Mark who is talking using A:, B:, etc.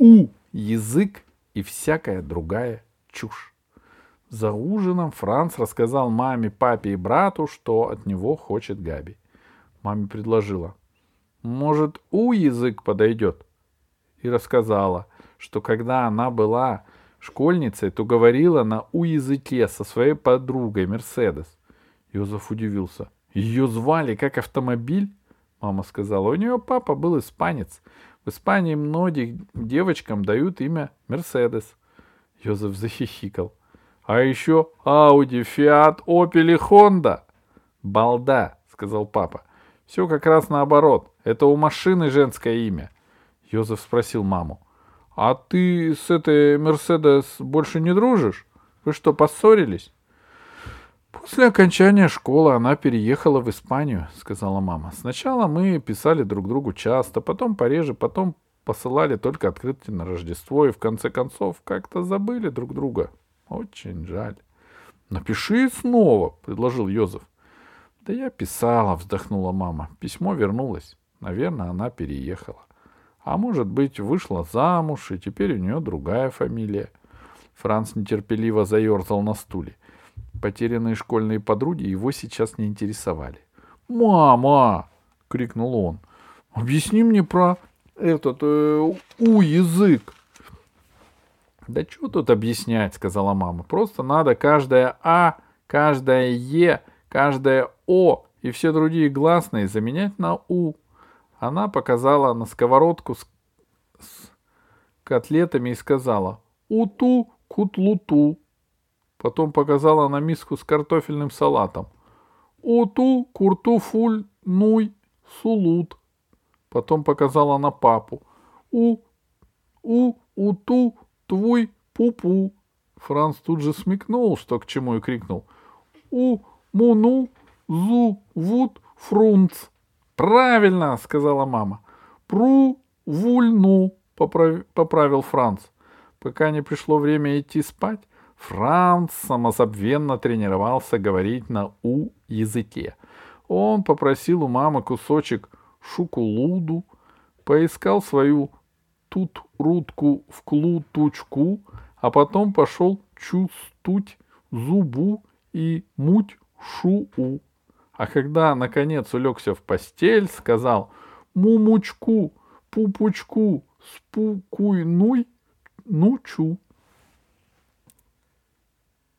A: у язык и всякая другая чушь. За ужином Франц рассказал маме, папе и брату, что от него хочет Габи. Маме предложила. Может, у язык подойдет? И рассказала, что когда она была школьницей, то говорила на у языке со своей подругой Мерседес. Йозеф удивился. Ее звали как автомобиль? Мама сказала, у нее папа был испанец. Испании многим девочкам дают имя Мерседес. Йозеф захихикал. А еще Ауди, Фиат, Опель Хонда. Балда, сказал папа. Все как раз наоборот. Это у машины женское имя. Йозеф спросил маму. А ты с этой Мерседес больше не дружишь? Вы что, поссорились? После окончания школы она переехала в Испанию, сказала мама. Сначала мы писали друг другу часто, потом пореже, потом посылали только открытки на Рождество и в конце концов как-то забыли друг друга. Очень жаль. Напиши снова, предложил Йозеф. Да я писала, вздохнула мама. Письмо вернулось. Наверное, она переехала. А может быть, вышла замуж, и теперь у нее другая фамилия. Франц нетерпеливо заерзал на стуле. Потерянные школьные подруги его сейчас не интересовали. «Мама!» — крикнул он. «Объясни мне про этот э, у-язык». «Да что тут объяснять?» — сказала мама. «Просто надо каждое «а», каждое «е», каждое «о» и все другие гласные заменять на «у». Она показала на сковородку с, с котлетами и сказала «Уту кутлуту». Потом показала на миску с картофельным салатом. «Уту куртуфуль нуй сулут». Потом показала на папу. «У, у, уту твой пупу». Франц тут же смекнул, что к чему, и крикнул. «У, муну, зу, вуд, фрунц». «Правильно!» — сказала мама. «Пру, вульну», — поправ... поправил Франц. Пока не пришло время идти спать, Франц самозабвенно тренировался говорить на «у» языке. Он попросил у мамы кусочек шукулуду, поискал свою тут-рудку в клутучку, а потом пошел чувствуть зубу и муть шу-у. А когда, наконец, улегся в постель, сказал «Мумучку, пупучку, спукуйнуй, нучу».